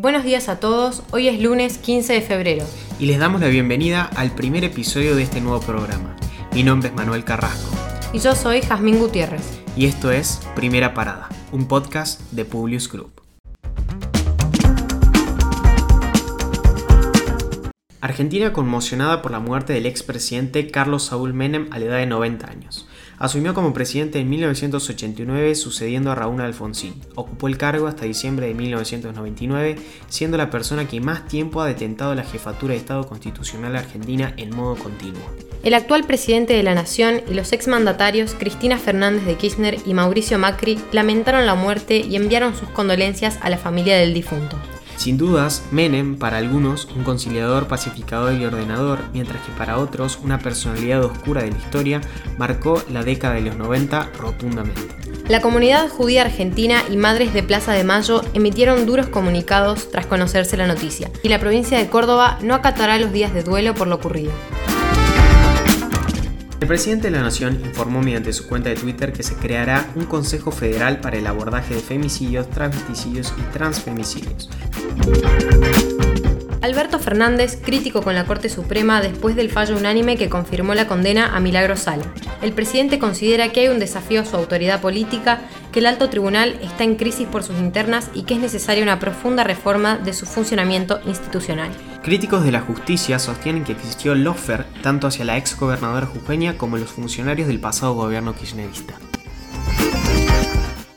Buenos días a todos, hoy es lunes 15 de febrero. Y les damos la bienvenida al primer episodio de este nuevo programa. Mi nombre es Manuel Carrasco. Y yo soy Jazmín Gutiérrez. Y esto es Primera Parada, un podcast de Publius Group. Argentina conmocionada por la muerte del expresidente Carlos Saúl Menem a la edad de 90 años. Asumió como presidente en 1989 sucediendo a Raúl Alfonsín. Ocupó el cargo hasta diciembre de 1999, siendo la persona que más tiempo ha detentado la jefatura de Estado constitucional argentina en modo continuo. El actual presidente de la Nación y los exmandatarios Cristina Fernández de Kirchner y Mauricio Macri lamentaron la muerte y enviaron sus condolencias a la familia del difunto. Sin dudas, Menem, para algunos, un conciliador, pacificador y ordenador, mientras que para otros, una personalidad oscura de la historia, marcó la década de los 90 rotundamente. La comunidad judía argentina y madres de Plaza de Mayo emitieron duros comunicados tras conocerse la noticia, y la provincia de Córdoba no acatará los días de duelo por lo ocurrido. El presidente de la Nación informó mediante su cuenta de Twitter que se creará un Consejo Federal para el abordaje de femicidios, transvesticidios y transfemicidios. Alberto Fernández, crítico con la Corte Suprema después del fallo unánime que confirmó la condena a Milagro Sala. El presidente considera que hay un desafío a su autoridad política, que el alto tribunal está en crisis por sus internas y que es necesaria una profunda reforma de su funcionamiento institucional. Críticos de la justicia sostienen que existió lofer tanto hacia la ex gobernadora jujeña como los funcionarios del pasado gobierno kirchnerista.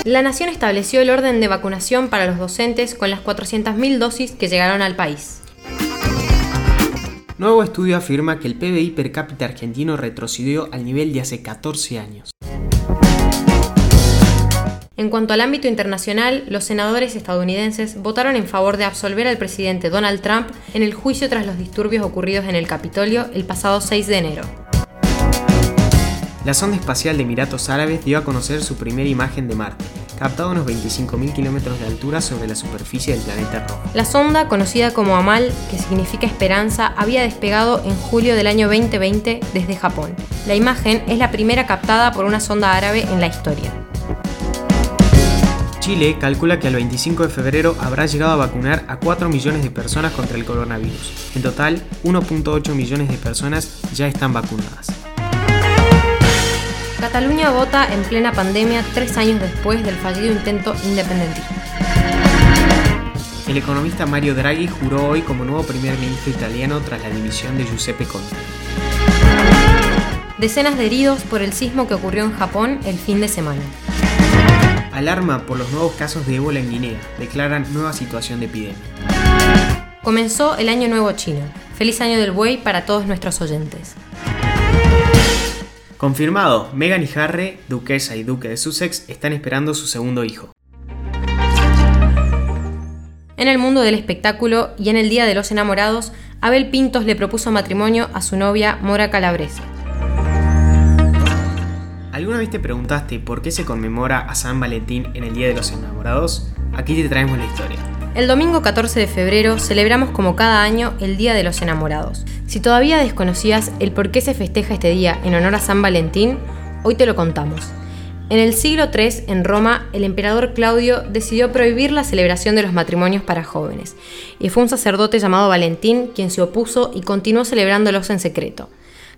La Nación estableció el orden de vacunación para los docentes con las 400.000 dosis que llegaron al país. Nuevo estudio afirma que el PBI per cápita argentino retrocedió al nivel de hace 14 años. En cuanto al ámbito internacional, los senadores estadounidenses votaron en favor de absolver al presidente Donald Trump en el juicio tras los disturbios ocurridos en el Capitolio el pasado 6 de enero. La sonda espacial de Emiratos Árabes dio a conocer su primera imagen de Marte, captada a unos 25.000 kilómetros de altura sobre la superficie del planeta rojo. La sonda, conocida como Amal, que significa esperanza, había despegado en julio del año 2020 desde Japón. La imagen es la primera captada por una sonda árabe en la historia. Chile calcula que al 25 de febrero habrá llegado a vacunar a 4 millones de personas contra el coronavirus. En total, 1.8 millones de personas ya están vacunadas. Cataluña vota en plena pandemia tres años después del fallido intento independentista. El economista Mario Draghi juró hoy como nuevo primer ministro italiano tras la dimisión de Giuseppe Conte. Decenas de heridos por el sismo que ocurrió en Japón el fin de semana. Alarma por los nuevos casos de ébola en Guinea. Declaran nueva situación de epidemia. Comenzó el Año Nuevo Chino. Feliz Año del Buey para todos nuestros oyentes. Confirmado, Meghan y Harry, duquesa y duque de Sussex, están esperando su segundo hijo. En el mundo del espectáculo y en el Día de los Enamorados, Abel Pintos le propuso matrimonio a su novia Mora Calabrese. ¿Alguna vez te preguntaste por qué se conmemora a San Valentín en el Día de los Enamorados? Aquí te traemos la historia. El domingo 14 de febrero celebramos como cada año el Día de los Enamorados. Si todavía desconocías el por qué se festeja este día en honor a San Valentín, hoy te lo contamos. En el siglo III, en Roma, el emperador Claudio decidió prohibir la celebración de los matrimonios para jóvenes, y fue un sacerdote llamado Valentín quien se opuso y continuó celebrándolos en secreto.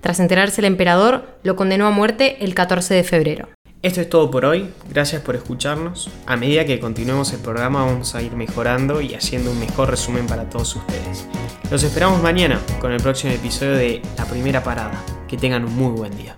Tras enterarse el emperador, lo condenó a muerte el 14 de febrero. Esto es todo por hoy, gracias por escucharnos. A medida que continuemos el programa vamos a ir mejorando y haciendo un mejor resumen para todos ustedes. Los esperamos mañana con el próximo episodio de La Primera Parada. Que tengan un muy buen día.